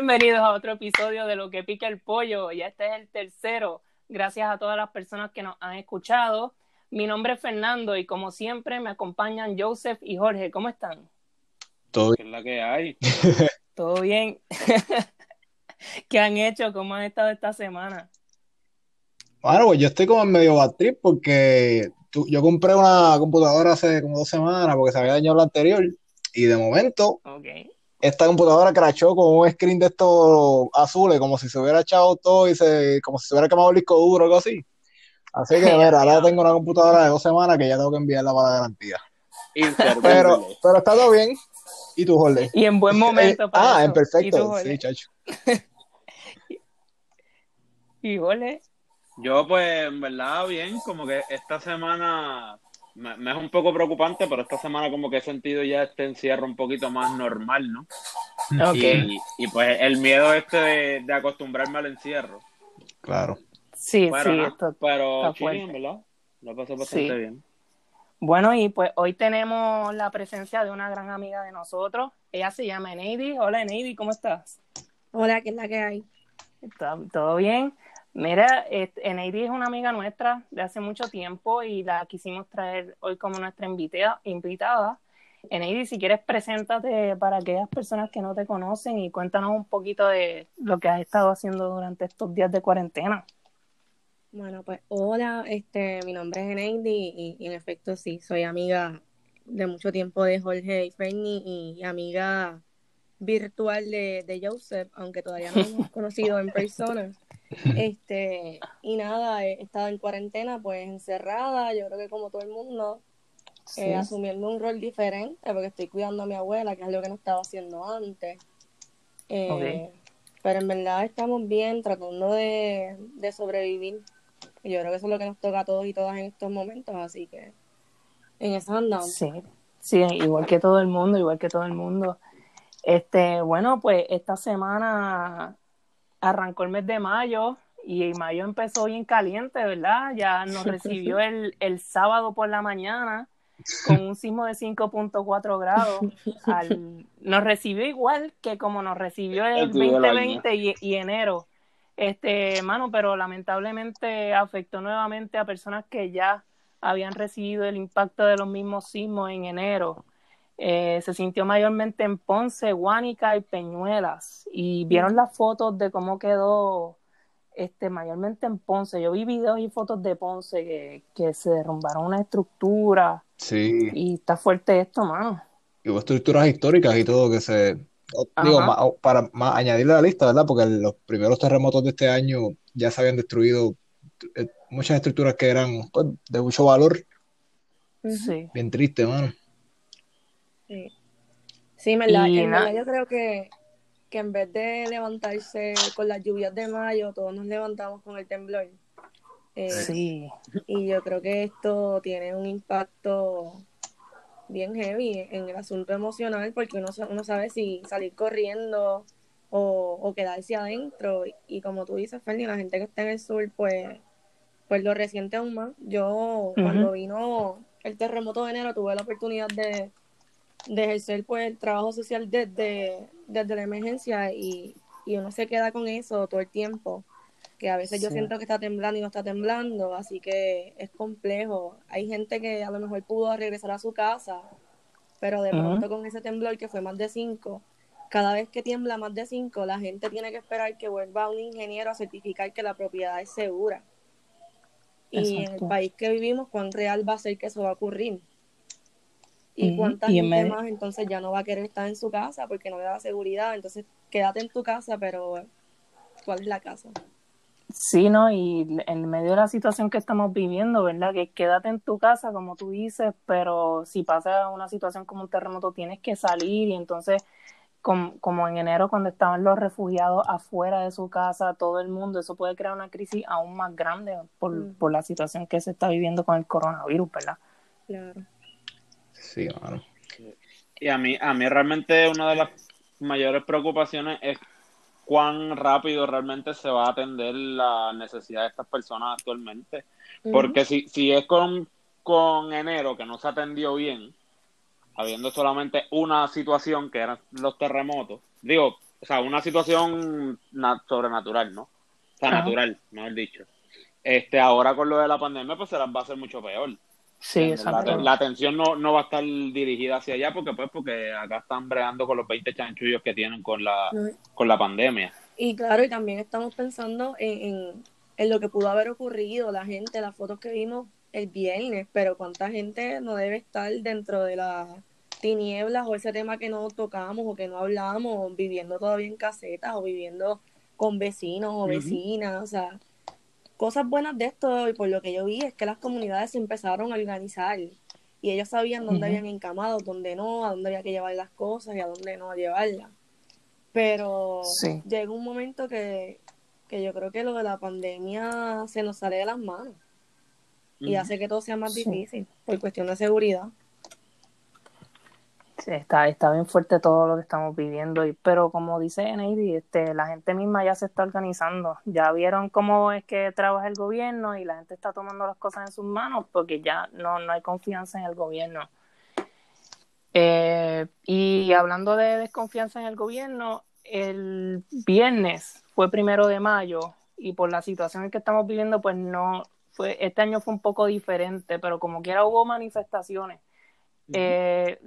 Bienvenidos a otro episodio de Lo que pica el pollo. Ya este es el tercero. Gracias a todas las personas que nos han escuchado. Mi nombre es Fernando y como siempre me acompañan Joseph y Jorge. ¿Cómo están? Todo ¿Qué es la que hay? ¿Todo bien? ¿Qué han hecho? ¿Cómo han estado esta semana? Bueno, pues yo estoy como en medio bad trip porque tú- yo compré una computadora hace como dos semanas porque se había dañado la anterior y de momento Ok. Esta computadora crashó con un screen de estos azules como si se hubiera echado todo y se, como si se hubiera quemado el disco duro o algo así. Así que, mira, ahora tengo una computadora de dos semanas que ya tengo que enviarla para la garantía. Pero, pero está todo bien. ¿Y tú, Jorge? Y en buen momento. Eh, para ah, eso. en perfecto. ¿Y tú, Jorge? Sí, chacho. ¿Y Jorge? Yo, pues, en verdad, bien, como que esta semana me, me es un poco preocupante, pero esta semana como que he sentido ya este encierro un poquito más normal, ¿no? Ok. Y, y, pues el miedo este de, de acostumbrarme al encierro. Claro. Sí, Pero, sí, esto pero chilling. ¿verdad? Lo pasé bastante Sí. bien. Bueno, y pues hoy tenemos la presencia de una gran amiga de nosotros. Ella se llama Eneidi. Hola, Eneidi, ¿cómo estás? Hola, ¿qué es la que hay? ¿Está todo bien? Mira, Eneidi es una amiga nuestra de hace mucho tiempo y la quisimos traer hoy como nuestra invitada. invitada. Eneidi, si quieres, preséntate para aquellas personas que no te conocen y cuéntanos un poquito de lo que has estado haciendo durante estos días de cuarentena. Bueno, pues hola, este, mi nombre es Eneidi y, y en efecto sí, soy amiga de mucho tiempo de Jorge y Fernie y amiga virtual de, de Joseph, aunque todavía no nos hemos conocido en persona. Este, y nada, he estado en cuarentena, pues encerrada, yo creo que como todo el mundo, Sí. eh, asumiendo un rol diferente, porque estoy cuidando a mi abuela, que es algo que no estaba haciendo antes. Eh, Pero en verdad estamos bien, tratando de, de sobrevivir. Y yo creo que eso es lo que nos toca a todos y todas en estos momentos, así que en eso andamos. Sí, sí, igual que todo el mundo, igual que todo el mundo. Este, bueno, pues esta semana arrancó el mes de mayo y mayo empezó bien caliente, ¿verdad? Ya nos recibió el, el sábado por la mañana con un sismo de 5.4 grados. Al- nos recibió igual que como nos recibió el El tuyo del año. 2020 y, y enero. Este, mano, pero lamentablemente afectó nuevamente a personas que ya habían recibido el impacto de los mismos sismos en enero. Eh, se sintió mayormente en Ponce, Guánica y Peñuelas. Y vieron las fotos de cómo quedó este, mayormente en Ponce. Yo vi videos y fotos de Ponce que, que se derrumbaron una estructura. Sí. Y está fuerte esto, mano. y hubo estructuras históricas y todo que se, digo, para más añadirle a la lista, ¿verdad? Porque los primeros terremotos de este año ya se habían destruido eh, muchas estructuras que eran pues, de mucho valor, Sí. bien triste, mano. Sí, sí en verdad, Y en verdad yo creo que, que en vez de levantarse con las lluvias de mayo, todos nos levantamos con el temblor. Eh, Sí. Y yo creo que esto tiene un impacto bien heavy en el asunto emocional porque uno, uno sabe si salir corriendo o, o quedarse adentro. Y como tú dices, Fernie, la gente que está en el sur, pues, pues lo resiente aún más. Yo, cuando vino el terremoto de enero, tuve la oportunidad de, de ejercer pues, el trabajo social desde, desde la emergencia y, y uno se queda con eso todo el tiempo que a veces yo siento que está temblando y no está temblando, así que es complejo. Hay gente que a lo mejor pudo regresar a su casa, pero de pronto con ese temblor que fue más de 5, cada vez que tiembla más de 5, la gente tiene que esperar que vuelva un ingeniero a certificar que la propiedad es segura. Y en el país que vivimos, ¿cuán real va a ser que eso va a ocurrir? Y Ujú. cuánta Y en gente medio- más entonces ya no va a querer estar en su casa porque no le da seguridad. Entonces, quédate en tu casa, pero ¿cuál es la casa? Sí, ¿no? Y en medio de la situación que estamos viviendo, ¿verdad? Que quédate en tu casa, como tú dices, pero si pasa una situación como un terremoto, tienes que salir y entonces, com- como en enero, cuando estaban los refugiados afuera de su casa, todo el mundo, eso puede crear una crisis aún más grande por, Mm. por la situación que se está viviendo con el coronavirus, ¿verdad? Claro. Sí, mano. Y a mí, a mí realmente una de las mayores preocupaciones es cuán rápido realmente se va a atender la necesidad de estas personas actualmente. Porque si, si es con, con enero que no se atendió bien, habiendo solamente una situación que eran los terremotos, digo, o sea, una situación sobrenatural, ¿no? O sea, natural, mejor dicho. Este, ahora con lo de la pandemia, pues se las va a hacer mucho peor. Sí, la, la, atención no, no va a estar dirigida hacia allá porque pues porque acá están bregando con los 20 chanchullos que tienen con la, con la pandemia. Y claro, y también estamos pensando en, en, lo que pudo haber ocurrido, la gente, las fotos que vimos el viernes, pero cuánta gente no debe estar dentro de las tinieblas o ese tema que no tocamos o que no hablamos, viviendo todavía en casetas o viviendo con vecinos o vecinas, o sea, cosas buenas de esto, y por lo que yo vi, es que las comunidades se empezaron a organizar y ellos sabían dónde habían encamado, dónde no, a dónde había que llevar las cosas y a dónde no llevarlas. Pero llega un momento que, que yo creo que lo de la pandemia se nos sale de las manos y hace que todo sea más difícil por cuestión de seguridad. Está, está bien fuerte todo lo que estamos viviendo, y, pero como dice Neidy, este, la gente misma ya se está organizando, ya vieron cómo es que trabaja el gobierno y la gente está tomando las cosas en sus manos porque ya no, no hay confianza en el gobierno. Eh, y hablando de desconfianza en el gobierno, el viernes fue primero de mayo y por la situación en que estamos viviendo, pues no, fue, este año fue un poco diferente, pero como quiera hubo manifestaciones. Eh,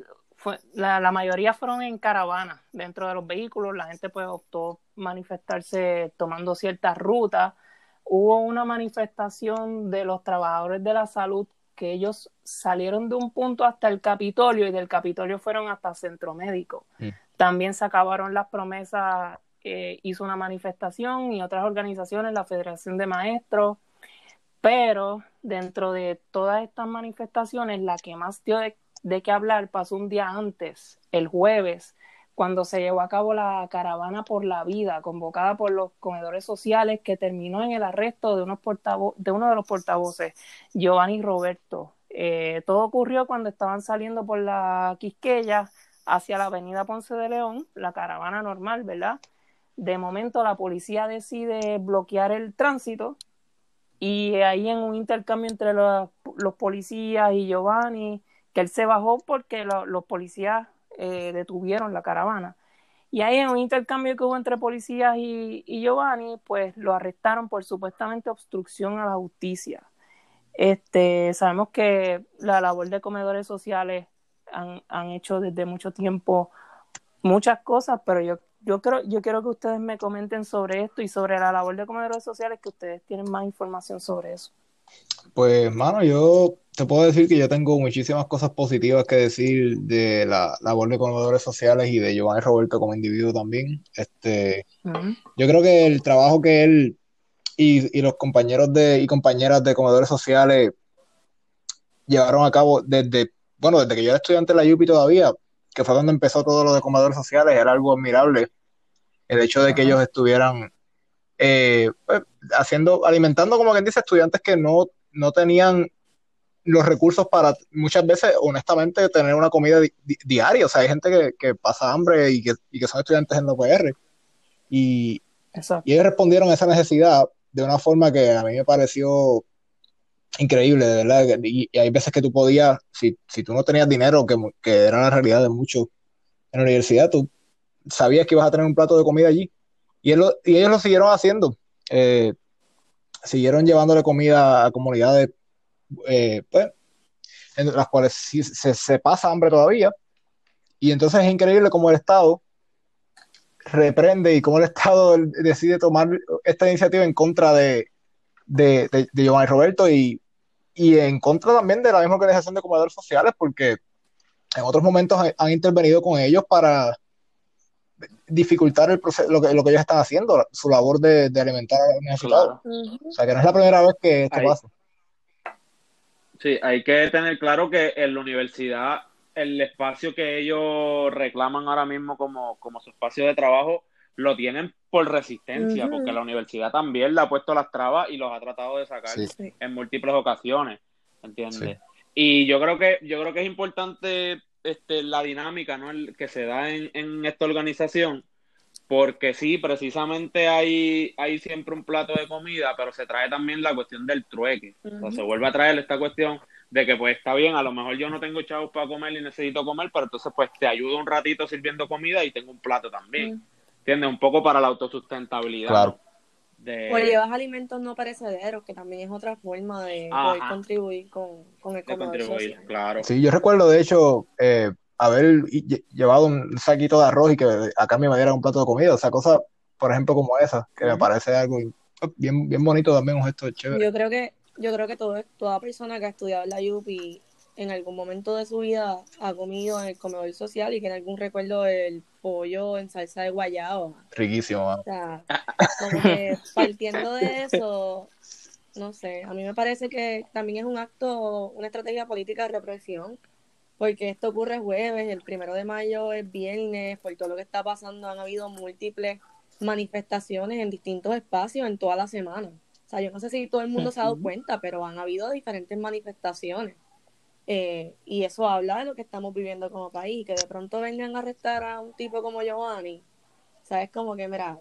la, mayoría fueron en caravana dentro de los vehículos, la gente pues optó manifestarse tomando ciertas rutas. Hubo una manifestación de los trabajadores de la salud que ellos salieron de un punto hasta el Capitolio y del Capitolio fueron hasta Centro Médico. Mm. También se acabaron las promesas, eh, hizo una manifestación y otras organizaciones, la Federación de Maestros, pero dentro de todas estas manifestaciones, la que más dio de de qué hablar pasó un día antes, el jueves, cuando se llevó a cabo la caravana por la vida, convocada por los comedores sociales, que terminó en el arresto de, unos de uno de los portavoces, Giovanni Roberto. Eh, todo ocurrió cuando estaban saliendo por la Quisqueya hacia la avenida Ponce de León, la caravana normal, ¿verdad? De momento la policía decide bloquear el tránsito y ahí en un intercambio entre los, los policías y Giovanni, que él se bajó porque los policías eh, detuvieron la caravana. Y ahí en un intercambio que hubo entre policías y, Giovanni, pues lo arrestaron por supuestamente obstrucción a la justicia. Este, sabemos que la labor de comedores sociales han, han hecho desde mucho tiempo muchas cosas, pero yo, yo, creo, yo quiero que ustedes me comenten sobre esto y sobre la labor de comedores sociales, que ustedes tienen más información sobre eso. Pues, mano, yo te puedo decir que yo tengo muchísimas cosas positivas que decir de la labor de comedores sociales y de Giovanni Roberto como individuo también. Este, Yo creo que el trabajo que él y, los compañeros de, y compañeras de comedores sociales llevaron a cabo desde, bueno, desde que yo era estudiante en la UPI todavía, que fue donde empezó todo lo de comedores sociales, era algo admirable. El hecho de que ellos estuvieran eh, pues, haciendo, alimentando, como quien dice, estudiantes que no, no tenían los recursos para muchas veces, honestamente, tener una comida diaria. O sea, hay gente que, pasa hambre y que, son estudiantes en la UPR. Y, y ellos respondieron a esa necesidad de una forma que a mí me pareció increíble, de verdad. Y, hay veces que tú podías, si, si tú no tenías dinero, que, que era la realidad de muchos en la universidad, tú sabías que ibas a tener un plato de comida allí. Y, y ellos lo siguieron haciendo. Eh, siguieron llevándole comida a comunidades eh, pues, en las cuales se, se, pasa hambre todavía. Y entonces es increíble cómo el Estado reprende y cómo el Estado decide tomar esta iniciativa en contra de, de, de, Giovanni Roberto y, y, en contra también de la misma organización de comedores sociales, porque en otros momentos han intervenido con ellos para dificultar el proceso, lo, que, lo que ellos están haciendo, su labor de, alimentar a los necesitados. O sea, que no es la primera vez que esto pasa. Sí, hay que tener claro que en la universidad el espacio que ellos reclaman ahora mismo como, como su espacio de trabajo lo tienen por resistencia, porque la universidad también le ha puesto las trabas y los ha tratado de sacar en múltiples ocasiones, ¿entiendes? Y yo creo que yo creo que es importante este, la dinámica ¿no? El, que se da en, en, esta organización, porque sí, precisamente hay, hay siempre un plato de comida, pero se trae también la cuestión del trueque. se vuelve a traer esta cuestión de que pues está bien, a lo mejor yo no tengo chavos para comer y necesito comer, pero entonces pues te ayudo un ratito sirviendo comida y tengo un plato también. ¿entiendes? Un poco para la autosustentabilidad. Claro. De... O llevas alimentos no perecederos, que también es otra forma de poder contribuir con, con el contribuir, social. claro. Sí, yo recuerdo, de hecho, eh, haber lle- llevado un saquito de arroz y que a cambio me dieran un plato de comida. O sea, cosas, por ejemplo, como esa, que me parece algo bien, bien bonito también, un gesto chévere. Yo creo que, yo creo que todo, toda persona que ha estudiado en la UPI en algún momento de su vida ha comido en el comedor social y tiene algún recuerdo del pollo en salsa de guayaba. Riquísimo. O sea, como que partiendo de eso, no sé, a mí me parece que también es un acto, una estrategia política de represión, porque esto ocurre jueves, el primero de mayo es viernes, por todo lo que está pasando han habido múltiples manifestaciones en distintos espacios en toda la semana. O sea, yo no sé si todo el mundo se ha dado cuenta, pero han habido diferentes manifestaciones. Eh, y eso habla de lo que estamos viviendo como país, que de pronto vengan a arrestar a un tipo como Giovanni, sabes como que mira,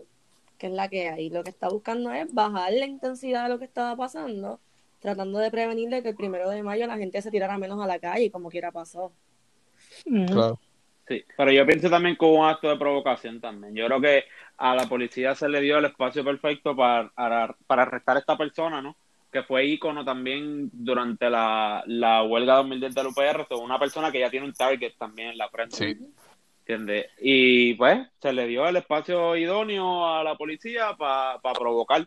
que es la que hay, lo que está buscando es bajar la intensidad de lo que estaba pasando, tratando de prevenir de que el primero de mayo la gente se tirara menos a la calle, como quiera pasó. Claro. Sí, pero yo pienso también que hubo un acto de provocación también. Yo creo que a la policía se le dio el espacio perfecto para, para, para arrestar a esta persona, ¿no? Que fue ícono también durante la, la huelga 2010 del UPR, una persona que ya tiene un target también en la frente. Sí. ¿Entiendes? Y pues se le dio el espacio idóneo a la policía para provocar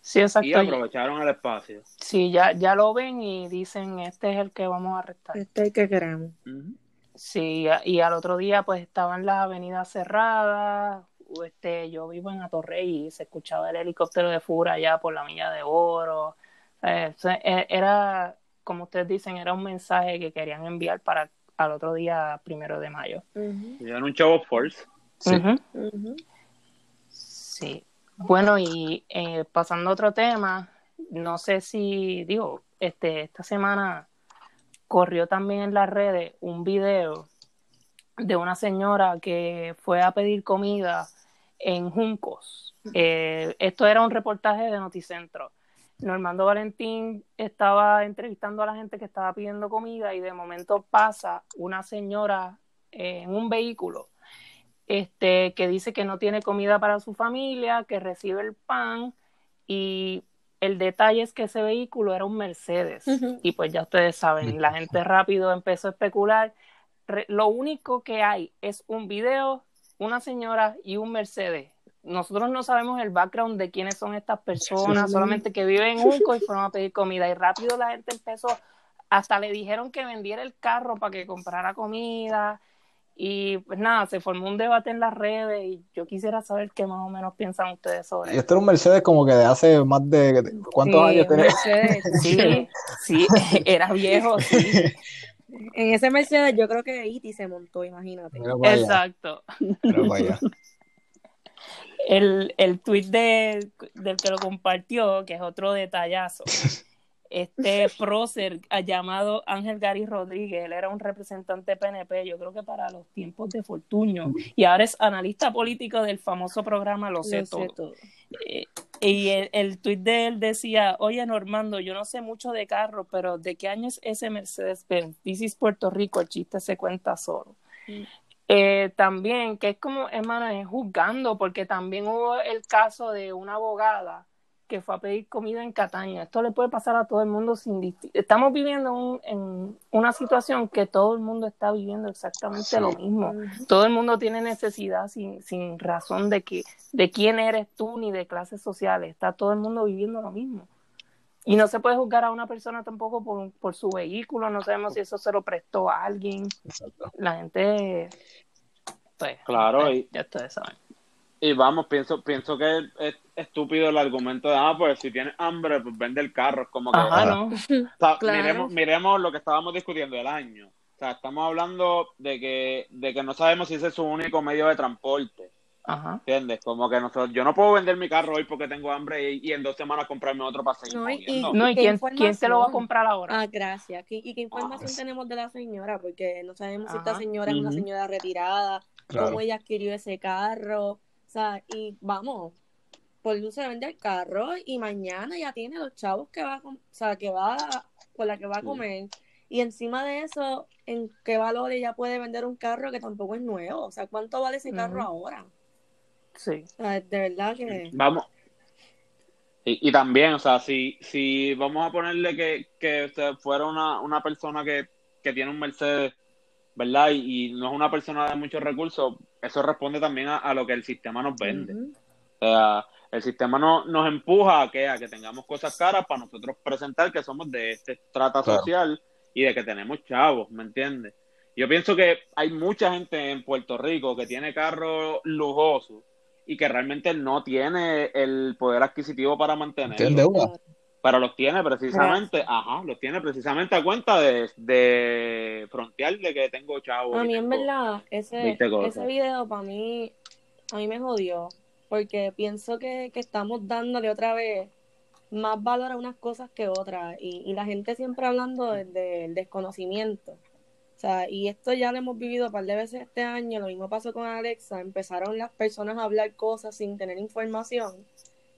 Sí, y exacto. aprovecharon el espacio. Sí, ya, ya lo ven y dicen, este es el que vamos a arrestar. Este es el que queremos. Sí, y al otro día pues estaban las avenidas cerradas. Este, yo vivo en Atorrey y se escuchaba el helicóptero de Fura allá por la Milla de Oro. Eh, e- era, como ustedes dicen, era un mensaje que querían enviar para al otro día, primero de mayo. Y era un of force. Sí. Sí. Bueno, y eh, pasando a otro tema, no sé si, digo, este, esta semana corrió también en las redes un video de una señora que fue a pedir comida en Juncos. Eh, esto era un reportaje de Noticentro. Normando Valentín estaba entrevistando a la gente que estaba pidiendo comida y de momento pasa una señora eh, en un vehículo este, que dice que no tiene comida para su familia, que recibe el pan y el detalle es que ese vehículo era un Mercedes y pues ya ustedes saben, la gente rápido empezó a especular. Re- lo único que hay es un video, una señora y un Mercedes. Nosotros no sabemos el background de quiénes son estas personas, solamente que viven en Junco y fueron a pedir comida y rápido la gente empezó, hasta le dijeron que vendiera el carro para que comprara comida y pues nada, se formó un debate en las redes y yo quisiera saber qué más o menos piensan ustedes sobre Y este era un Mercedes como que de hace más de... ¿Cuántos Sí, años? Mercedes. Sí, sí, era viejo, sí, En ese Mercedes yo creo que Iti se montó, imagínate. Exacto. El, el tweet de, del que lo compartió, que es otro detallazo, este prócer llamado Ángel Gary Rodríguez, él era un representante PNP, yo creo que para los tiempos de Fortuño, y ahora es analista político del famoso programa Lo sé Lo sé todo. todo. Eh, y el, el tuit de él decía, oye Normando, yo no sé mucho de carro, pero ¿de qué año es ese Mercedes-Benz? This is Puerto Rico, el chiste se cuenta solo. Mm. Eh, también, que es como, hermano, es juzgando, porque también hubo el caso de una abogada que fue a pedir comida en Cataño. Esto le puede pasar a todo el mundo sin Estamos viviendo un- en una situación que todo el mundo está viviendo exactamente Sí. lo mismo todo el mundo tiene necesidad sin, sin razón de que de quién eres tú ni de clases sociales. Está todo el mundo viviendo lo mismo. Y no se puede juzgar a una persona tampoco por, por su vehículo. No sabemos si eso se lo prestó a alguien. Exacto. la gente pues Claro, eh, y- ya ustedes saben Y vamos, pienso, pienso que es estúpido el argumento de, ah, pues si tienes hambre, pues vende el carro. Es como que, ajá no o sea, Claro. miremos, miremos lo que estábamos discutiendo el año. O sea, estamos hablando de que, de que no sabemos si ese es su único medio de transporte. ajá ¿Entiendes? Como que nosotros, yo no puedo vender mi carro hoy porque tengo hambre y, y en dos semanas comprarme otro para seguir No, y- moviendo. no y ¿Qué quién, quién te lo va a comprar ahora Ah, gracias. ¿Qué- ¿Y qué información Ah, tenemos de la señora? Porque no sabemos si esta señora es una señora retirada, Claro. cómo ella adquirió ese carro. O sea, y vamos, por luz se vende el carro y mañana ya tiene los chavos que va a, o sea, que va a- la que va a Sí. comer. Y encima de eso, ¿en qué valor ella puede vender un carro que tampoco es nuevo? O sea, ¿cuánto vale ese carro ahora? Sí. de verdad que... Vamos. Y, y, también, o sea, si, si vamos a ponerle que, que fuera una, una persona que, que tiene un Mercedes, ¿verdad? Y, no es una persona de muchos recursos, eso responde también a, lo que el sistema nos vende. O sea, el sistema no, nos empuja a que, a que tengamos cosas caras para nosotros presentar que somos de este trata social y de que tenemos chavos, ¿me entiendes? Yo pienso que hay mucha gente en Puerto Rico que tiene carros lujosos y que realmente no tiene el poder adquisitivo para mantenerlo. Pero los tiene precisamente, ajá, los tiene precisamente a cuenta de, de frontear de que tengo chavos. A mí en verdad, ese, ese video para mí, a mí me jodió, porque pienso que, que estamos dándole otra vez más valor a unas cosas que otras y, y la gente siempre hablando del desconocimiento. O sea, y esto ya lo hemos vivido un par de veces este año, lo mismo pasó con Alexa, empezaron las personas a hablar cosas sin tener información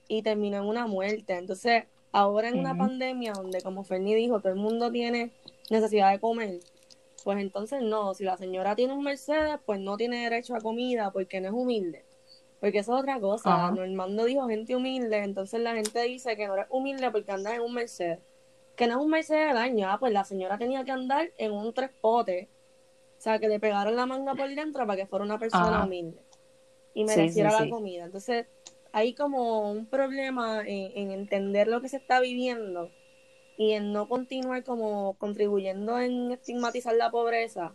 y terminó en una muerte. Entonces, ahora en una pandemia donde, como Ferni dijo, todo el mundo tiene necesidad de comer, pues entonces no, si la señora tiene un Mercedes, pues no tiene derecho a comida porque no es humilde. Porque eso es otra cosa. Normando dijo gente humilde, entonces la gente dice que no eres humilde porque andas en un Mercedes. Que no es un Mercedes del año, ah, pues la señora tenía que andar en un tres potes. O sea, que le pegaron la manga por dentro para que fuera una persona humilde y mereciera la comida. Entonces, hay como un problema en, entender lo que se está viviendo y en no continuar como contribuyendo en estigmatizar la pobreza.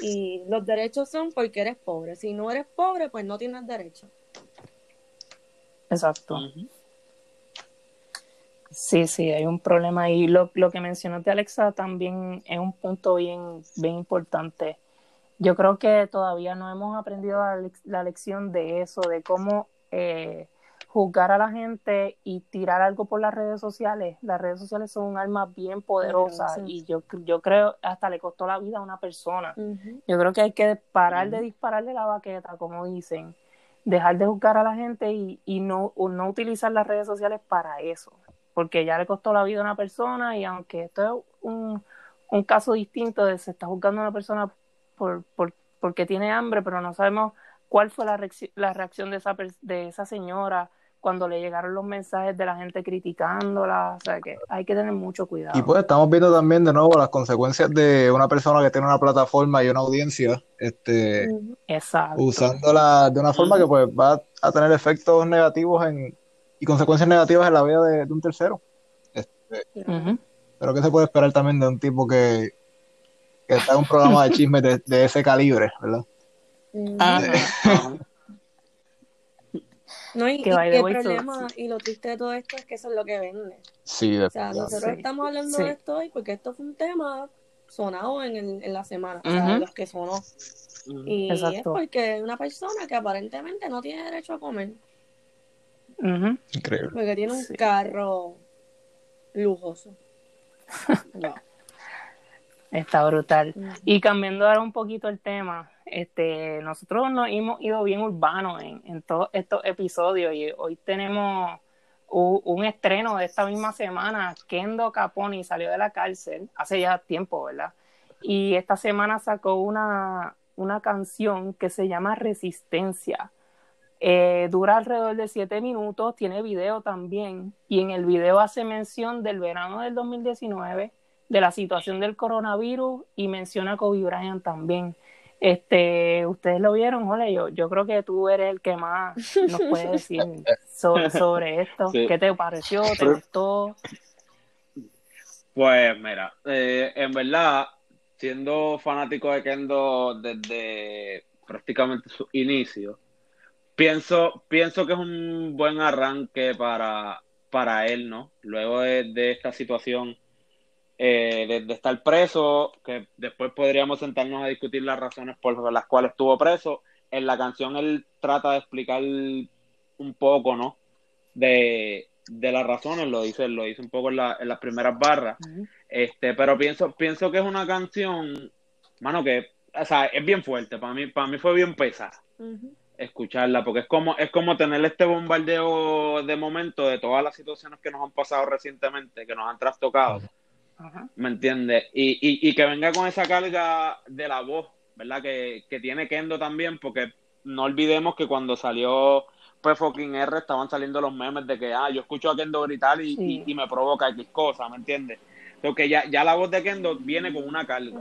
Y los derechos son porque eres pobre. Si no eres pobre, pues no tienes derecho. Exacto. Sí, sí, hay un problema ahí. Lo, lo que mencionaste, Alexa, también es un punto bien, bien importante. Yo creo que todavía no hemos aprendido la, la lección de eso, de cómo eh, juzgar a la gente y tirar algo por las redes sociales. Las redes sociales son un arma bien poderosa y yo, yo creo hasta le costó la vida a una persona. Yo creo que hay que parar de dispararle la baqueta, como dicen, dejar de juzgar a la gente y, y no, no utilizar las redes sociales para eso, porque ya le costó la vida a una persona y aunque esto es un, un caso distinto de se está juzgando a una persona por, por, porque tiene hambre, pero no sabemos cuál fue la, la reacción de esa, de esa señora cuando le llegaron los mensajes de la gente criticándola, o sea que hay que tener mucho cuidado. Y pues estamos viendo también de nuevo las consecuencias de una persona que tiene una plataforma y una audiencia, este, usándola de una forma que pues va a tener efectos negativos en, y consecuencias negativas en la vida de, un tercero. Este, Pero que se puede esperar también de un tipo que, que está en un programa de chismes de, ese calibre, ¿verdad? No, y, el problema y lo triste de todo esto es que eso es lo que vende. Sí, O sea, nosotros estamos hablando de esto hoy porque esto fue un tema sonado en, el, en la semana, o sea, los que sonó. Y es porque una persona que aparentemente no tiene derecho a comer. Increíble. Porque tiene un carro lujoso. Está brutal. Y cambiando ahora un poquito el tema, este, nosotros nos hemos ido bien urbanos en, en todos estos episodios y hoy tenemos un, estreno de esta misma semana. Kendo Caponi salió de la cárcel hace ya tiempo, ¿verdad? Y esta semana sacó una, una canción que se llama Resistencia. Eh, dura alrededor de siete minutos, tiene video también, y en el video hace mención del verano del 2019, de la situación del coronavirus y menciona a Kobe Bryant también. Este, ustedes lo vieron, Jole, yo, yo creo que tú eres el que más nos puede decir sobre, esto. ¿Qué te pareció? ¿Te gustó? Pues mira, eh, en verdad, siendo fanático de Kendo desde prácticamente su inicio, pienso, pienso que es un buen arranque para, para él, ¿no? Luego de esta situación eh, de, estar preso, que después podríamos sentarnos a discutir las razones por las cuales estuvo preso. En la canción él trata de explicar un poco, ¿no? De, las razones, lo dice, lo dice un poco en, las primeras barras. Este, pero pienso, pienso que es una canción, mano, que, o sea, es bien fuerte. Para mí, para mí fue bien pesada. escucharla, porque es como, es como tener este bombardeo de momento de todas las situaciones que nos han pasado recientemente, que nos han trastocado. ¿Me entiendes? Y, y, y, que venga con esa carga de la voz, ¿verdad? Que, que tiene Kendo también, porque no olvidemos que cuando salió pues fucking R estaban saliendo los memes de que, ah, yo escucho a Kendo gritar y, Sí. y, y me provoca X cosa, ¿me entiendes? Porque ya, ya la voz de Kendo viene con una carga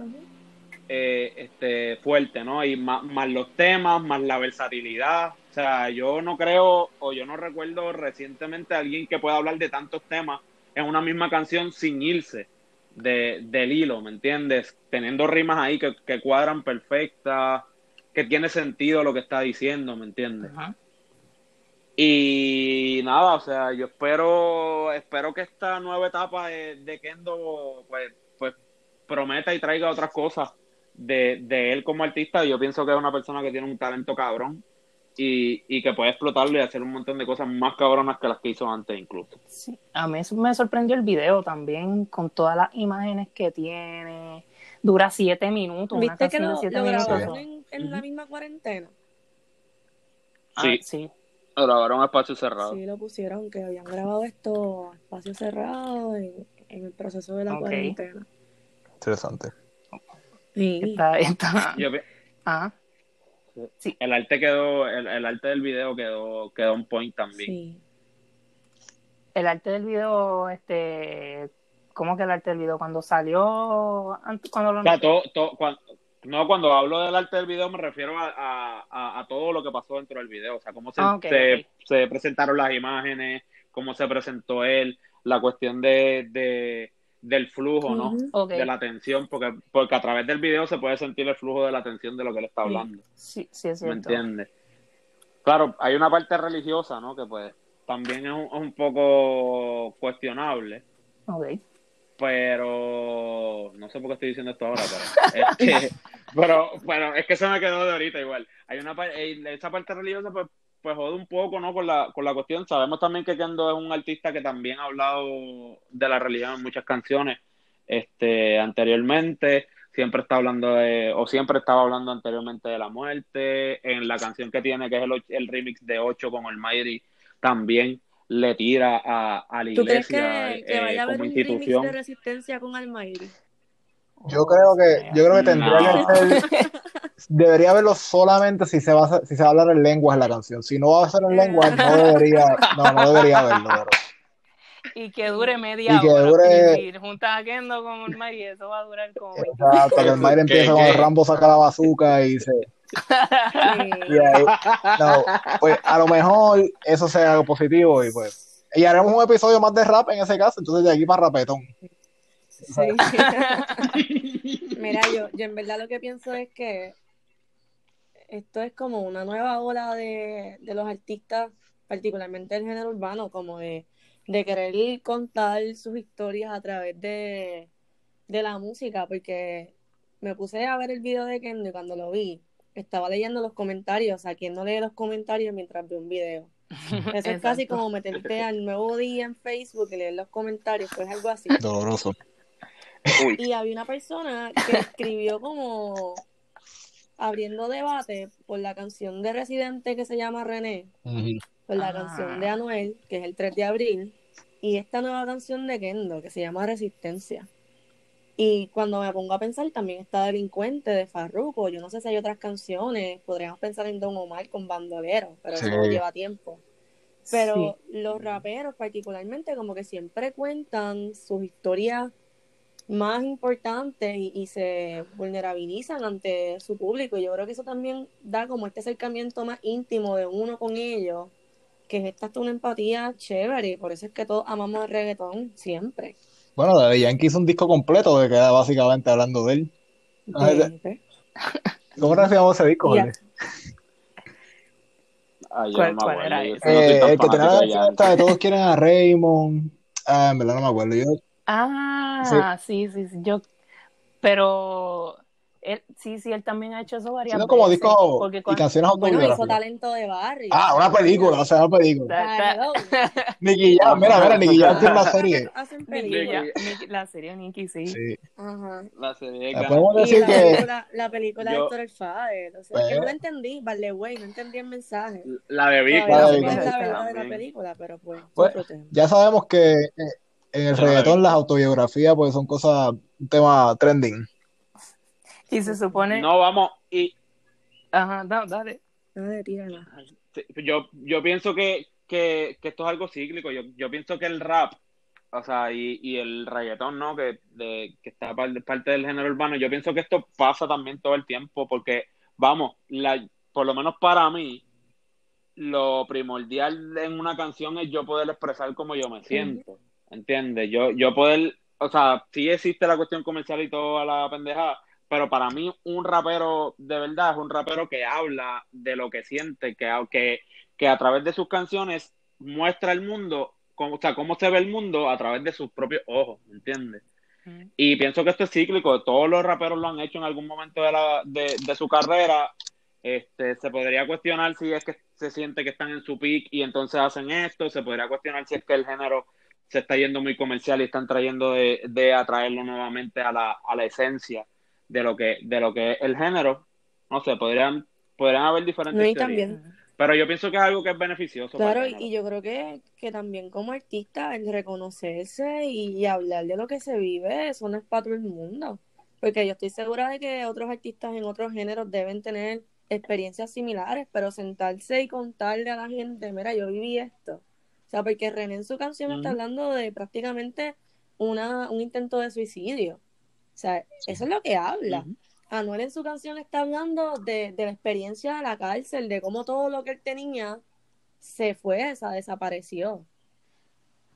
eh, este, fuerte, ¿no? Y más, más los temas, más la versatilidad. O sea, yo no creo, o yo no recuerdo recientemente a alguien que pueda hablar de tantos temas en una misma canción sin irse de, del hilo, ¿me entiendes? Teniendo rimas ahí que, que cuadran perfectas, que tiene sentido lo que está diciendo, ¿me entiendes? Y nada, o sea, yo espero, espero que esta nueva etapa de, de Kendo pues, pues prometa y traiga otras cosas de, de él como artista. Yo pienso que es una persona que tiene un talento cabrón y, y que puede explotarlo y hacer un montón de cosas más cabronas que las que hizo antes incluso. Sí, a mí eso me sorprendió el video también, con todas las imágenes que tiene. Dura siete minutos, una ¿Viste que canción de lo, siete lo minutos. grabaron en, en la misma cuarentena? Ah, Sí. sí. Lo grabaron a espacio cerrado. Sí, lo pusieron, que habían grabado esto a espacio cerrado en, en el proceso de la cuarentena. Interesante. Sí. Está, está- Yo pi- ah, Sí. el arte quedó, el, el arte del video quedó, quedó un point también. Sí. el arte del video, este, ¿cómo que el arte del video? Cuando salió, cuando lo O sea, todo, todo- cuan- no, cuando hablo del arte del video me refiero a, a- a- a todo lo que pasó dentro del video, o sea, cómo se, Ah, se, presentaron las imágenes, cómo se presentó él, la cuestión de, de- del flujo, ¿no? De la atención, porque, porque a través del video se puede sentir el flujo de la atención de lo que él está hablando, Sí, sí es ¿me cierto. entiendes? Claro, hay una parte religiosa, ¿no? Que pues también es un, es un poco cuestionable, Ok. pero no sé por qué estoy diciendo esto ahora, pero es que, pero, bueno, es que se me quedó de ahorita igual. Hay una parte, esa parte religiosa pues, pues jode un poco, ¿no? Con la, con la cuestión. Sabemos también que Kendo es un artista que también ha hablado de la religión en muchas canciones, este, anteriormente. Siempre está hablando de, o siempre estaba hablando anteriormente de la muerte. En la canción que tiene, que es el, el remix de 8 con el Mayri, también le tira a, a la ¿Tú crees que, que eh, vaya a haber como un remix institución. de resistencia con Almighty? Yo creo que, yo creo que tendría No. que ser, debería haberlo solamente si se va a, si se va a hablar en lenguas en la canción. Si no va a ser en lenguas, no debería, no, no debería haberlo. pero- Y que dure media Y que hora. dure- Y, y juntas a Kendo con el Mari, eso va a durar como 20 Exacto, que el Mayre empieza ¿Qué, cuando qué? Rambo saca la bazooka y se, y ahí, no, pues a lo mejor eso sea algo positivo y pues, y haremos un episodio más de rap en ese caso, entonces de aquí para rapetón. Sí. Mira, yo, yo en verdad lo que pienso es que esto es como una nueva ola de, de los artistas, particularmente del género urbano, como de, de querer contar sus historias a través de, de la música, porque me puse a ver el video de Kendo y cuando lo vi, estaba leyendo los comentarios, o sea, quien no lee los comentarios mientras ve un video. Eso es casi como meterte al nuevo día en Facebook y leer los comentarios, pues algo así. Doloroso. Uy, Y había una persona que escribió como abriendo debate por la canción de Residente que se llama René, por la Ah. canción de Anuel, que es el 3 de abril, y esta nueva canción de Kendo que se llama Resistencia. Y cuando me pongo a pensar, también está Delincuente de Farruko. Yo no sé si hay otras canciones. Podríamos pensar en Don Omar con Bandolero, pero Sí. eso lleva tiempo. Pero Sí. los raperos particularmente como que siempre cuentan sus historias más importantes y, y se vulnerabilizan ante su público. Y yo creo que eso también da como este acercamiento más íntimo de uno con ellos, que es esta hasta una empatía chévere. Y por eso es que todos amamos el reggaetón siempre. Bueno, Daddy Yankee hizo un disco completo que queda básicamente hablando de él. Ah, ese- ¿Ves? ¿Cómo era que se llamaba ese disco. Jorge? ay, yo ¿Cuál- no era no Eh, el que tenía la de Todos quieren a Raymond. Ah, en verdad no me acuerdo. Yo, Ah, sí, sí, sí. Yo, pero él, sí, sí, él también ha hecho eso varias sino como veces. disco Porque y cuando, canciones Bueno, hizo talento de barrio. Ah, una película, o sea, una película. Nicky Jam, mira, mira, Nicky Jam tiene una serie. Hacen Nicky- la serie Nicky, sí. Sí. Ajá. La serie de Gana. podemos Y decir la que película, la película de Héctor el Fader. O sea, Pues- no la entendí, vale, güey, no entendí el mensaje. La es la también. verdad de la película, pero pues, Pues, ya sabemos que eh, en el reggaetón las autobiografías pues son cosas, un tema trending. Y se supone, No, vamos, y ajá, da- dale. Dale, tírala. Yo, yo pienso que, que, que esto es algo cíclico. Yo, yo pienso que el rap, o sea, y, y el reggaetón, ¿no? Que, de, que está par- parte del género urbano, yo pienso que esto pasa también todo el tiempo, porque, vamos, la, por lo menos para mí, lo primordial en una canción es yo poder expresar cómo yo me siento, ¿entiendes? Yo, yo poder, o sea, sí existe la cuestión comercial y toda la pendejada, pero para mí un rapero de verdad es un rapero que habla de lo que siente, que, que, que a través de sus canciones muestra el mundo, cómo, o sea, cómo se ve el mundo a través de sus propios ojos, ¿entiendes? Y pienso que esto es cíclico, todos los raperos lo han hecho en algún momento de, la, de, de su carrera. Este, se podría cuestionar si es que se siente que están en su peak y entonces hacen esto, se podría cuestionar si es que el género se está yendo muy comercial y están trayendo de, de atraerlo nuevamente a la, a la esencia de lo que, de lo que es el género. No sé, podrían, podrían haber diferentes No, también, Pero yo pienso que es algo que es beneficioso claro, y yo creo que, que también como artista, el reconocerse y, y hablar de lo que se vive, eso no es para todo el mundo. Porque yo estoy segura de que otros artistas en otros géneros deben tener experiencias similares, pero sentarse y contarle a la gente, mira, yo viví esto. O sea, porque René en su canción está hablando de prácticamente una, un intento de suicidio. O sea, eso es lo que habla. Anuel en su canción está hablando de, de la experiencia de la cárcel, de cómo todo lo que él tenía se fue, o sea, desapareció.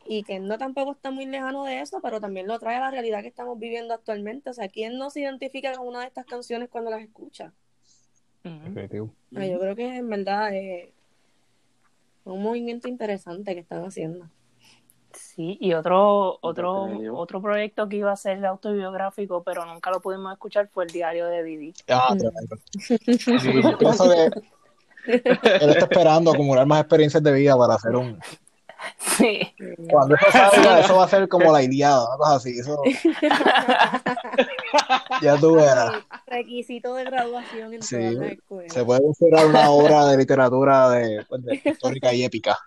Y que él no tampoco está muy lejano de eso, pero también lo trae a la realidad que estamos viviendo actualmente. O sea, ¿quién no se identifica con una de estas canciones cuando las escucha? Sea, yo creo que en verdad es un movimiento interesante que están haciendo. Sí, y otro, otro, otro proyecto que iba a ser autobiográfico, pero nunca lo pudimos escuchar, fue el diario de Didi. Ah, Mm. tremendo. Que él está esperando acumular más experiencias de vida para hacer un. Sí, Cuando eso salga, eso va a ser como la Iliada, una cosa así. Eso... ya tú verás. Requisito de graduación en Sí, todas las escuelas. Se puede considerar una obra de literatura de, pues, de histórica y épica.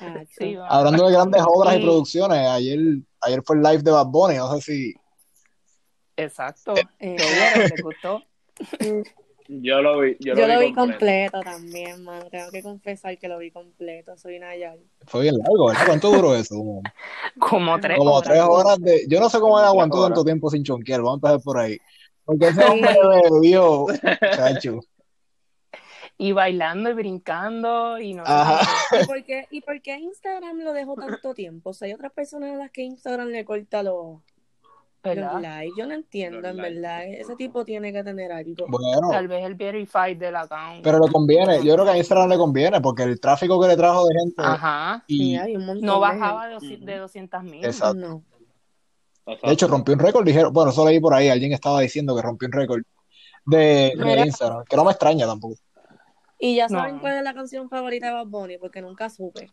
Ah, sí. Hablando de grandes obras y Y- producciones, ayer, ayer fue el live de Bad Bunny, no sé si. exacto. Eh. ¿Les gustó? Yo lo vi, yo Yo lo lo vi completo también, man. Tengo que confesar que lo vi completo. Soy Nayar. Fue bien largo, ¿verdad? ¿Cuánto duró eso? Como, tres como horas. tres horas de. Yo no sé cómo él aguantó tanto tiempo sin chonquear, vamos a empezar por ahí. Porque ese hombre bebió, chacho. Y bailando y brincando y no Ajá. ¿Y por, qué, ¿Y por qué Instagram lo dejó tanto tiempo? O sea, hay otras personas a las que Instagram le corta los ¿verdad? likes. Yo no entiendo, Los en likes. verdad. Ese tipo tiene que tener algo. Bueno, Tal vez el verified del account. pero le conviene. Yo creo que a Instagram le conviene porque el tráfico que le trajo de gente. Ajá. Y Sí, hay un montón No bajaba de, Ujú. de 200 mil. Exacto. No. De hecho, rompió un récord, dijeron, bueno, eso leí por ahí, alguien estaba diciendo que rompió un récord de. Instagram, que no me extraña tampoco. Y ya No. saben cuál es la canción favorita de Bad Bunny, porque nunca supe.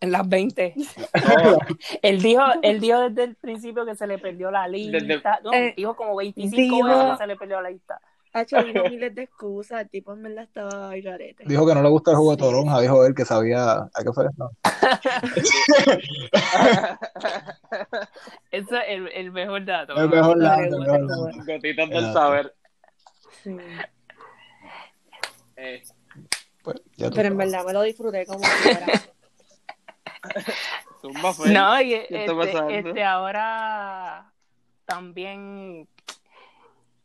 En las 20. No, Él dijo, él dijo desde el principio que se le perdió la lista. Desde- No, Eh, dijo como 25 dijo- veces que se le perdió la lista. Hacho dijo miles de excusas. El tipo en verdad estaba al garete. Dijo que no le gusta el jugo de toronja, dijo él que sabía, ¿a qué fue? No. Ese es el, el mejor dato. El mejor estuvo- Gotitas del saber. Sí. Eh, Pues, ya Pero en verdad me lo disfruté como. zumba, fue. No, y ¿Qué está este, este ahora también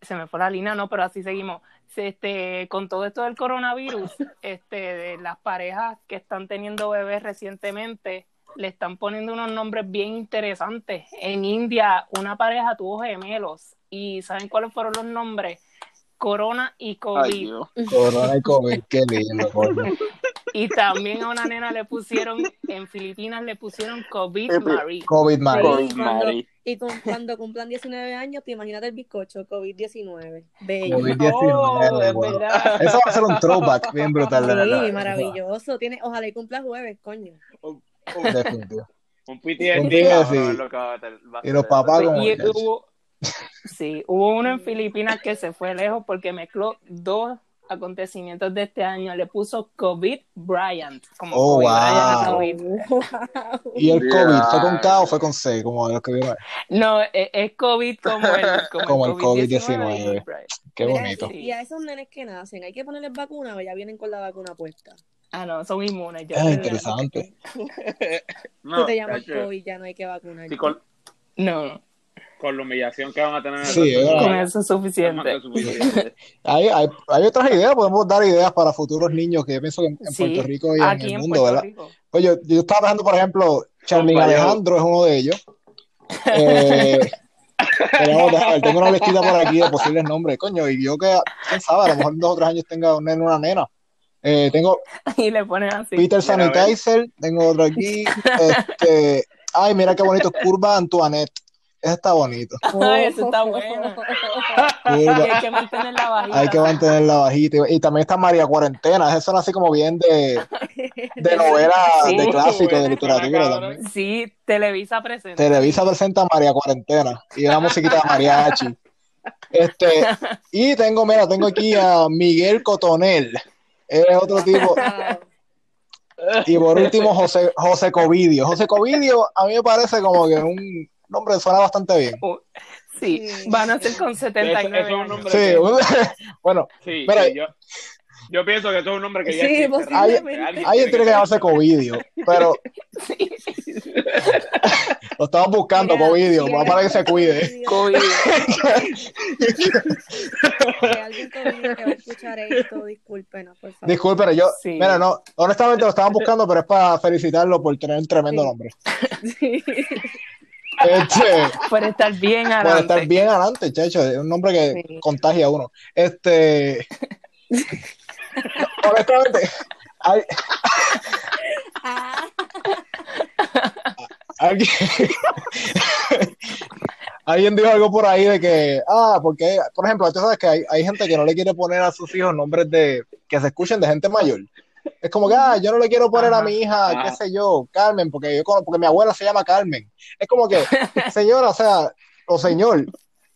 se me fue la línea, no, pero así seguimos. Este, con todo esto del coronavirus, este, de las parejas que están teniendo bebés recientemente, le están poniendo unos nombres bien interesantes. En India, una pareja tuvo gemelos y ¿saben cuáles fueron los nombres? Corona y COVID. Corona y COVID, qué lindo. y también a una nena le pusieron, en Filipinas le pusieron COVID Eh, Marie. COVID, man. Sí. Covid, cuando- Mari. Y con- cuando cumplan 19 años, te imaginas el bizcocho, COVID-19. Bello. COVID-19, Oh. Eso va a ser un throwback bien brutal, de Sí, verdad. maravilloso. Tiene, ojalá y cumpla jueves, coño. Un, Eso, Definitivo. un PTSD, a Y los papás como- Y muchacho. hubo, sí, hubo uno en Filipinas que se fue lejos porque mezcló dos acontecimientos de este año, le puso COVID Bryant. Como Oh, wow. Bryant a COVID. ¿Y el Ya. COVID fue con K o fue con C? Como los que vieron. No, es, es COVID como el, como Como el el COVID-19. COVID-19. y Kobe Bryant. Qué Mira, bonito. Y a esos nenes que nacen, ¿hay que ponerles vacuna o ya vienen con la vacuna puesta? Ah, no, son inmunes. Yo Ah, interesante. No, Tú te llamas COVID, ya no hay que vacunar. sí, con, No, con la humillación que van a tener Sí, con eso es suficiente. Hay, hay, hay otras ideas, podemos dar ideas para futuros niños que yo pienso que en, en Sí, Puerto Rico y en el mundo, ¿verdad? Rico. Pues yo, yo estaba pensando, por ejemplo, Charmin. Alejandro es uno de ellos. Eh, tengo una listita por aquí de posibles nombres, coño, y yo que, quién sabe, a lo mejor en dos o tres años tenga un nene o una nena. Eh, tengo Y le ponen así. Peter. Sanitizer, tengo otro aquí. Este, ay, mira qué bonito, Curva Antoinette. Ese está bonito. Ay, eso está bueno. Y hay que mantener la bajita. Hay que mantenerla bajita. Y, y también está María Cuarentena. Eso suena así como bien de, de novela Sí. de clásico, de literatura también. Sí, Televisa presenta. Televisa presenta a María Cuarentena y una musiquita de mariachi. Este, y tengo, mira, tengo aquí a Miguel Cotonel. Es otro tipo. Y por último, José, José Covidio. José Covidio a mí me parece como que un nombre suena bastante bien. Sí, Sí. van a ser con Eso, 79 eso es un nombre Sí, que- bueno, sí, Mira, sí, yo, yo pienso que eso es un nombre que ya Sí, existe, alguien tiene que llamarse Covidio, pero lo estamos buscando, Mira, Covidio, para que se cuide. COVID. Si hay alguien COVID que va a escuchar esto, discúlpenos, por favor. Disculpen, yo, Sí. mira, no, honestamente lo estaban buscando, pero es para felicitarlo por tener un tremendo Sí. nombre. Sí. Este, Por estar bien por adelante. estar bien adelante, chacho, es un nombre que Sí. contagia a uno. Este, honestamente, hay, Ah, alguien, alguien dijo algo por ahí de que, ah, porque, por ejemplo, tú sabes que hay, hay gente que no le quiere poner a sus hijos nombres de que se escuchen de gente mayor. Es como que, ah, yo no le quiero poner a mi hija, Ajá. qué sé yo, Carmen, porque yo porque mi abuela se llama Carmen. Es como que, señora, o sea, o señor,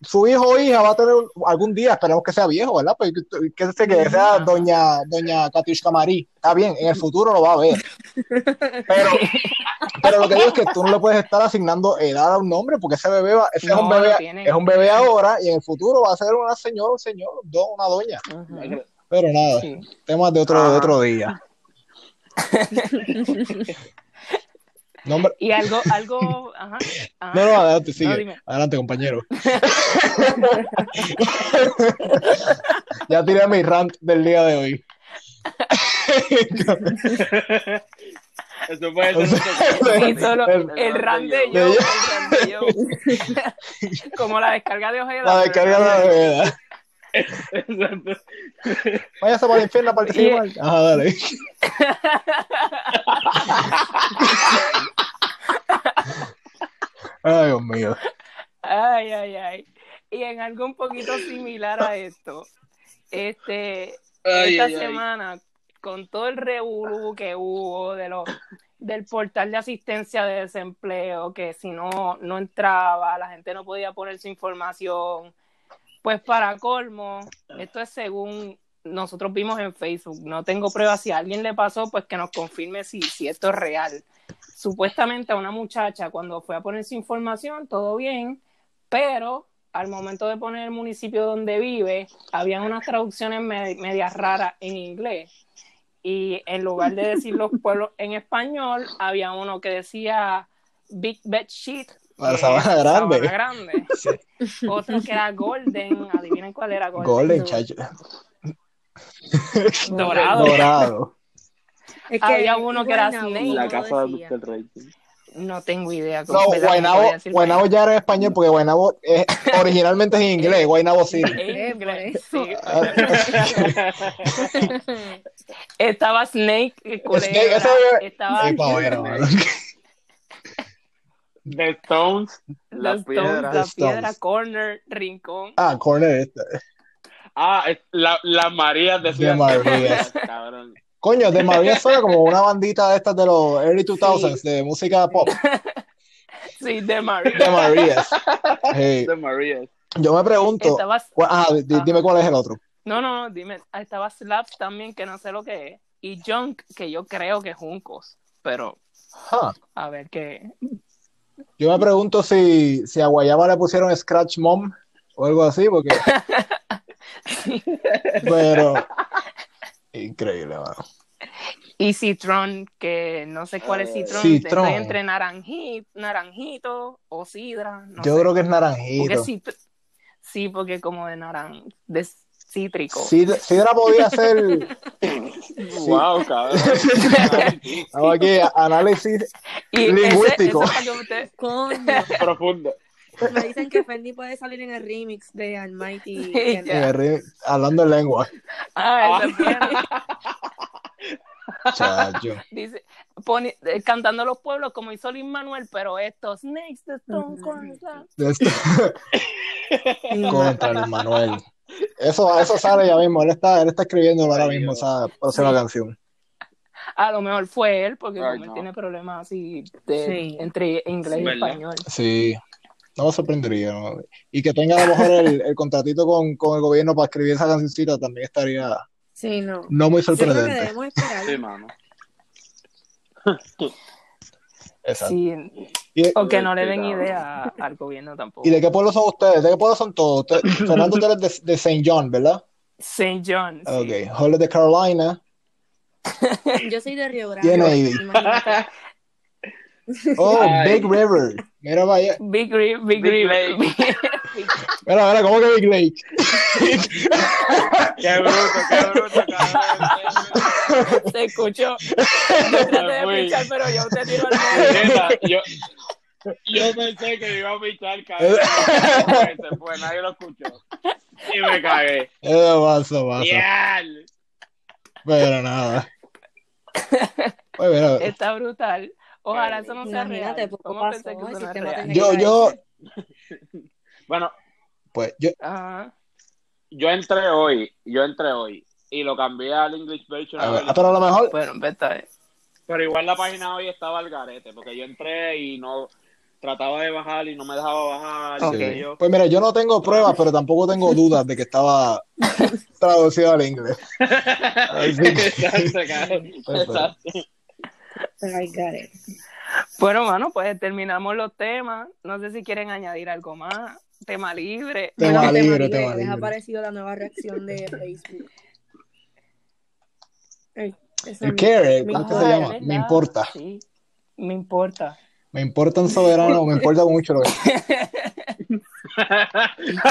su hijo o hija va a tener algún día, esperemos que sea viejo, ¿verdad? Pues, que, que, que- sea doña, doña Katiushka Marí. Está bien, en el futuro lo va a ver. Pero, pero lo que digo es que tú no le puedes estar asignando edad a un nombre porque ese bebé va, ese es un bebé, es un bebé ahora y en el futuro va a ser una señora, un señor, una doña. Pero nada, Sí. temas de otro, de otro día. Y algo, algo, ajá, ajá. no, no, adelante, sigue. No, dime. adelante, compañero. ya tiré mi rant del día de hoy. Eso puede ser Sí, solo El- el ran de yo, el de. Como la descarga de Ojeda. La descarga de bebida. Exacto. Váyase para el infierno a participar. Ajá, dale. Ay, Dios mío. Ay, ay, ay. Y en algo un poquito similar a esto, este, Ay, esta ay, ay. semana, con todo el revolú que hubo de los del portal de asistencia de desempleo, que si no, no entraba, la gente no podía poner su información, pues para colmo, esto es según nosotros vimos en Facebook, no tengo pruebas, si a alguien le pasó, pues que nos confirme si, si esto es real. Supuestamente a una muchacha cuando fue a poner su información, todo bien, pero al momento de poner el municipio donde vive, habían unas traducciones me- medias raras en inglés. Y en lugar de decir los pueblos en español, había uno que decía Big Bed Sheet. La que sabana grande. sabana grande. Otro que era Golden. Adivinen cuál era Golden. Golden, chacho. Dorado. Dorado. Es Había uno que era Snake. La casa de decía. Mr. Rating. No tengo idea. No. Guaynabo, Guaynabo ya era en español porque Guaynabo es, originalmente es en inglés, Guaynabo City. Inglés, sí. Estaba Snake, Snake, ese- estaba Sí, pa' bueno, mano. The Stones, la Stones, piedra. la piedra, corner, rincón. Ah, Corner este. Ah, es la, la María de De. Cabrón. Coño, de María suena como una bandita de estas de los early 2000s de música pop. Sí, de María. De Marías. Hey, De Marías. yo me pregunto, di- di- dime cuál es el otro. No, no, no, dime. ah, Estaba Slaps también, que no sé lo que es. Y Junk, que yo creo que es Juncos. Pero, Huh. a ver qué. Yo me pregunto si, si a Guayaba le pusieron Scratch Mom o algo así, porque. Pero. Increíble, mano. Y Citron, que no sé cuál es Citron. Citron. Estoy entre naranjito, naranjito o sidra. No Yo sé. creo que es Porque naranjito. citr- sí, porque como de naran, de cítrico. Sidra, podía ser. Wow, cabrón. Estamos aquí, análisis. Y ese- Lingüístico. ese que usted-. Profundo. Me dicen que Fendi puede salir en el remix de Almighty. Sí, eh, ri- hablando en lengua. Ah, ese es bueno. Chacho. Dice, pone- eh, cantando los pueblos como hizo Lin Manuel, pero estos de Stone Cold Stone. De esto- Contra el Manuel. Eso, eso sale ya mismo. Él está, él está escribiendo ahora mismo esa próxima canción. A lo mejor fue él, porque Ay, como él no. tiene problemas así de- Sí. entre inglés Sí, y ¿verdad? español. Sí. No me sorprendería. ¿no? Y que tenga a lo mejor el, el contratito con, con el gobierno para escribir esa cancioncita también estaría Sí, no. no muy sorprendente. Sí, mano. Exacto. Sí, ¿Y, o que no le den idea al gobierno tampoco. y de qué pueblo son ustedes? ¿De qué pueblo son todos? Usted- Fernando, tú eres de, de St. John, ¿verdad? St. John. sí. Ok. Jorge de Carolina. Yo soy de Río Grande. ¿Quién es? imagínate. Oh, Ay. Big River. Mira, vaya. Big River, Big, Big River. Mira, mira, ¿cómo que Big Lake? Qué bruto, qué bruto, cabrón. Se escuchó. Yo traté de pinchar, pero yo te tiro al medio. Yo, yo pensé que me iba a pichar, cabrón. Se fue, nadie lo escuchó. Y me cagué. Eso pasa, pasa. Pero nada. Pues mira, Está brutal. Ojalá eso no sea Imagínate, real. poco ¿Cómo pasó, pensé que eso no real? tenía yo, yo, Bueno, pues yo, Ajá. yo entré hoy, yo entré hoy y lo cambié al English version. a ver, ah, pero a lo mejor, Bueno, vez. Pero igual la página hoy estaba al garete, porque yo entré y no trataba de bajar y no me dejaba bajar. y Ok. qué sé yo. pues mira, yo no tengo pruebas, pero tampoco tengo dudas de que estaba traducido al inglés. Así que- Exacto. Pues, Exacto. Got it. Bueno, mano, pues terminamos los temas. No sé si quieren añadir algo más. Tema libre. Tema Bueno, libre, libre, tema Les ha libre. parecido la nueva reacción de Facebook. ¿cómo se llama? Me importa. Sí, me importa. Me importa un soberano, me importa mucho lo que.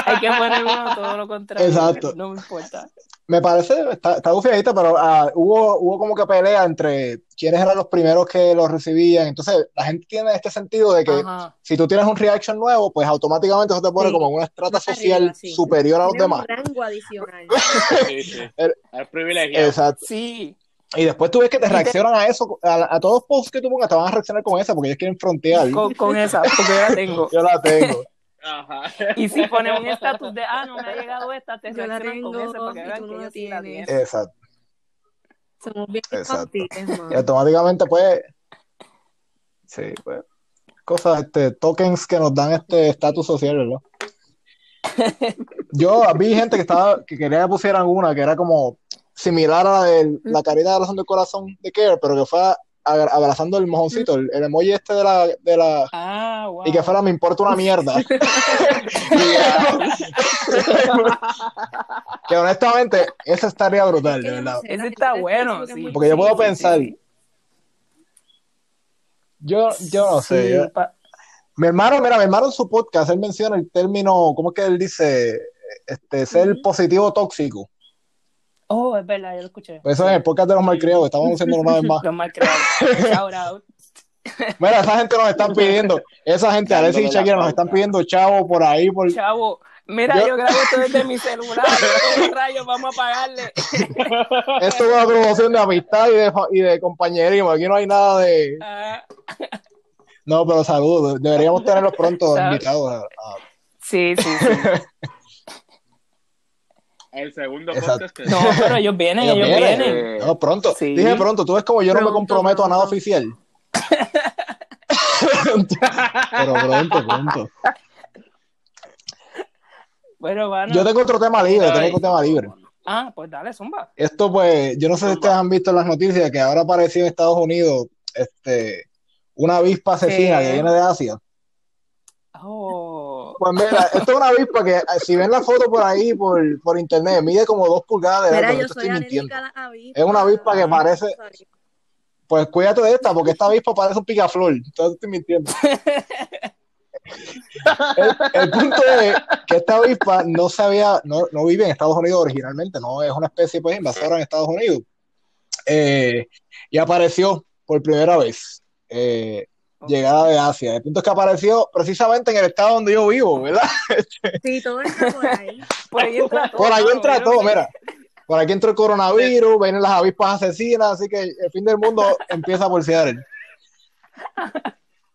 Hay que poner uno todo lo contrario. Exacto. No me importa. Me parece, está, está bufiadita, pero ah, hubo, hubo como que pelea entre quiénes eran los primeros que los recibían. Entonces, la gente tiene este sentido de que Ajá. si tú tienes un reaction nuevo, pues automáticamente eso te pone Sí. como en una estrata Más social arriba, sí. superior a los Tiene un demás. rango adicional. Sí, sí. El- Es privilegiado. Exacto. Sí. Y después tú ves que te reaccionan a eso, a, a todos los posts que tú pongas te van a reaccionar con esa porque ellos quieren frontear. Con, con esa, porque yo la tengo. Yo la tengo. Ajá. Y si pones un estatus de, ah, no me ha llegado esta, te Yo la reaccionan con tengo esa para que y vean tú que no sí la tienes. tienen. Exacto. Somos bien Exacto. Y automáticamente, pues, sí, pues, cosas, este, tokens que nos dan este estatus social, ¿verdad? Yo vi gente que estaba, que quería que pusieran una que era como similar a la de la carita de corazón del corazón de Care, pero que fue abrazando el mojoncito, el, el emoji este de la, de la, Ah, wow. y que fuera me importa una mierda. que honestamente, ese estaría brutal, de verdad. Ese está bueno, sí. Porque yo puedo pensar, yo, yo no sé, Sí, yo- pa- Mi hermano, mira, mi hermano en su podcast, él menciona el término, ¿cómo es que él dice? Este, ser positivo tóxico. Oh, es verdad, yo lo escuché. Pues eso es el podcast de los malcriados, estamos haciéndolo una vez más. Los mal creados. Shout out. Mira, esa gente nos están pidiendo, esa gente, Alexis y Shakira, nos están pidiendo chavo por ahí, por... Chavo, mira, Yo- yo, grabo esto desde mi celular. ¿Cómo rayos vamos a pagarle? Esto es una promoción de amistad y de, y de compañerismo, aquí no hay nada de... Ah, No, pero saludos, deberíamos tenerlos pronto invitados. a- a- sí, sí, sí. El segundo Exacto. podcast que No, pero ellos vienen, ellos, Ellos vienen. vienen. Eh, No, pronto, Sí. dije pronto, tú ves como yo no me Pronto, comprometo a nada oficial. pero pronto, pronto. Bueno, bueno. Yo tengo otro tema libre, Ay, tengo otro tema libre. Ah, pues dale, zumba. Esto, pues, yo no sé si ustedes han visto en las noticias que ahora apareció en Estados Unidos este, una avispa asesina ¿Qué? que viene de Asia. Oh. Pues mira, esto es una avispa que, eh, si ven la foto por ahí, por, por internet, mide como dos pulgadas de Mira, yo soy estoy a. Es una avispa que parece- Pues cuídate de esta, porque esta avispa parece un picaflor. Entonces estoy mintiendo. El, el punto es que esta avispa no se había, no, no vive en Estados Unidos originalmente, no es una especie pues invasora en Estados Unidos. Eh, y apareció por primera vez, eh, llegada de Asia. El punto es que apareció precisamente en el estado donde yo vivo, ¿verdad? Sí, todo está por ahí. Por ahí entra todo. Por ahí entra todo, mira. Por aquí entró el coronavirus, vienen las avispas asesinas, así que el fin del mundo empieza por Seattle.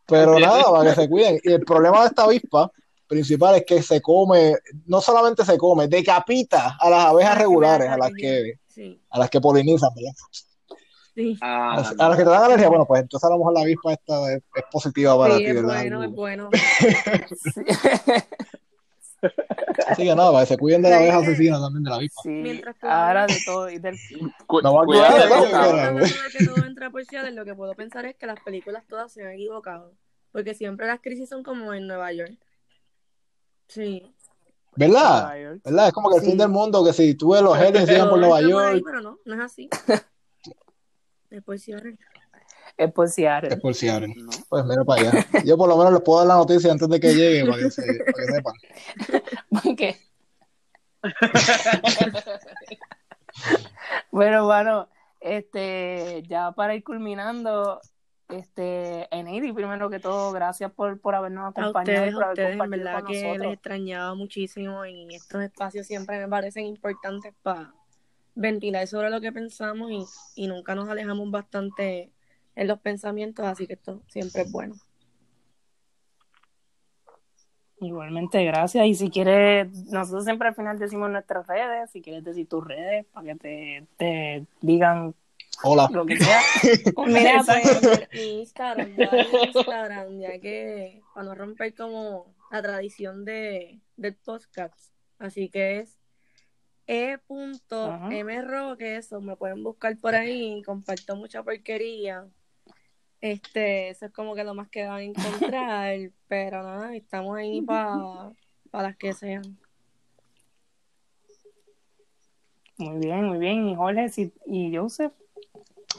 Pero nada, para que se cuiden. Y el problema de esta avispa principal es que se come, no solamente se come, decapita a las abejas regulares, a las que, Sí, a las que polinizan, ¿verdad? Sí. Ah, A las que te dan alergia, bueno, pues entonces a lo mejor la avispa esta es, es positiva para Sí, ti, es ¿verdad? bueno, es bueno. Así que nada, que se cuiden de la abeja asesina también de la avispa. Sí, ahora de todo y del cu- No va a cuidado, cuidar de todo, de que todo entra por lo que puedo pensar es que las películas todas se han equivocado. Porque siempre las crisis son como en Nueva York. Sí. ¿Verdad? York. ¿Verdad? Es como que el Sí. fin del mundo, que si tú ves los aliens siguen por Nueva por ahí, York, pero no, no es así. Es por Seattle. Es por Seattle. es por Seattle. No. Pues mira para allá. Yo por lo menos les puedo dar la noticia antes de que llegue para que, se- para que sepan. Porque... bueno, bueno, este, ya para ir culminando, este, Eneidi, primero que todo, gracias por, por habernos A acompañado. ustedes, y por a haber ustedes, en verdad con que nosotros. les extrañaba muchísimo y estos espacios siempre me parecen importantes para ventilar sobre lo que pensamos y, y nunca nos alejamos bastante en los pensamientos, así que esto siempre es bueno. Igualmente, gracias. Y si quieres, nosotros siempre al final decimos nuestras redes, si quieres decir tus redes, para que te, te digan Hola. lo que sea. Mira, Exacto. pues mi Instagram, voy a dar mi Instagram, ya que para no romper como la tradición de, del podcast. Así que es e.mroque, eso me pueden buscar por ahí, comparto mucha porquería. Este, eso es como que lo más que van a encontrar, pero nada, estamos ahí para las que sean. Muy bien, muy bien. Y Jorge si- y Joseph.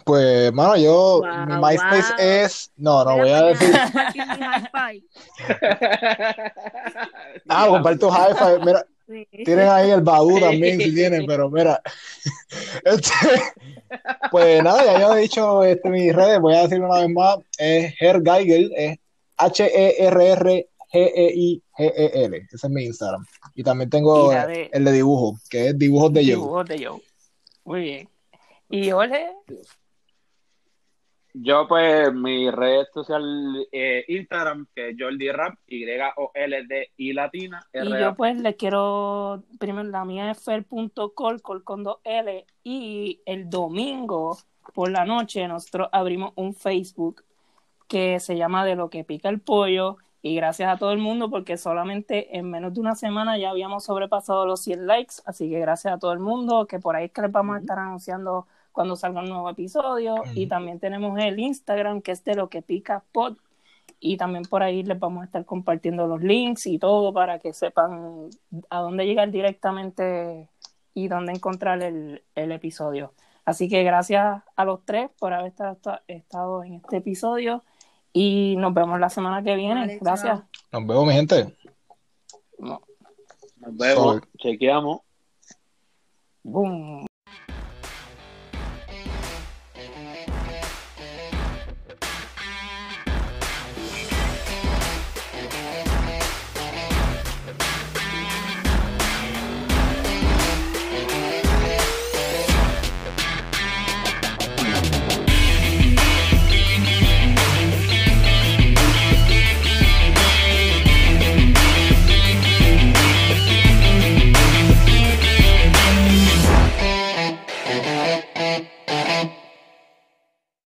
Pues, mano, yo, Wow, mi MySpace wow. es. No, no Mira voy a decir. Ah, comparto hi-fi. Mira, Sí. tienen ahí el Badu también si tienen, pero mira. Este, pues nada, ya yo he dicho este, mis redes, voy a decirlo una vez más. Es Her Geigel, es E H-E-R-R-G-E-I-G-E-L. Ese es mi Instagram. Y también tengo Y la de- el de dibujo, que es Dibujos de Joe. Dibujos de Joe. Muy bien. Y Jorge, Yo, pues, mi red social eh, Instagram, que es Jordi Rap, Y-O-L-D-I latina, y yo pues les quiero, primero la mía es fer.col, col con dos L, y el domingo por la noche nosotros abrimos un Facebook que se llama De lo que pica el pollo, y gracias a todo el mundo porque solamente en menos de una semana ya habíamos sobrepasado los 100 likes, así que gracias a todo el mundo, que por ahí es que les vamos a estar anunciando cuando salga un nuevo episodio, y también tenemos el Instagram que es De lo que pica pod, y también por ahí les vamos a estar compartiendo los links y todo para que sepan a dónde llegar directamente y dónde encontrar el, el episodio. Así que gracias a los tres por haber estado, estado en este episodio y nos vemos la semana que viene. Vale, gracias. chao. Nos vemos, mi gente. No. Nos vemos, Sorry. chequeamos. Boom.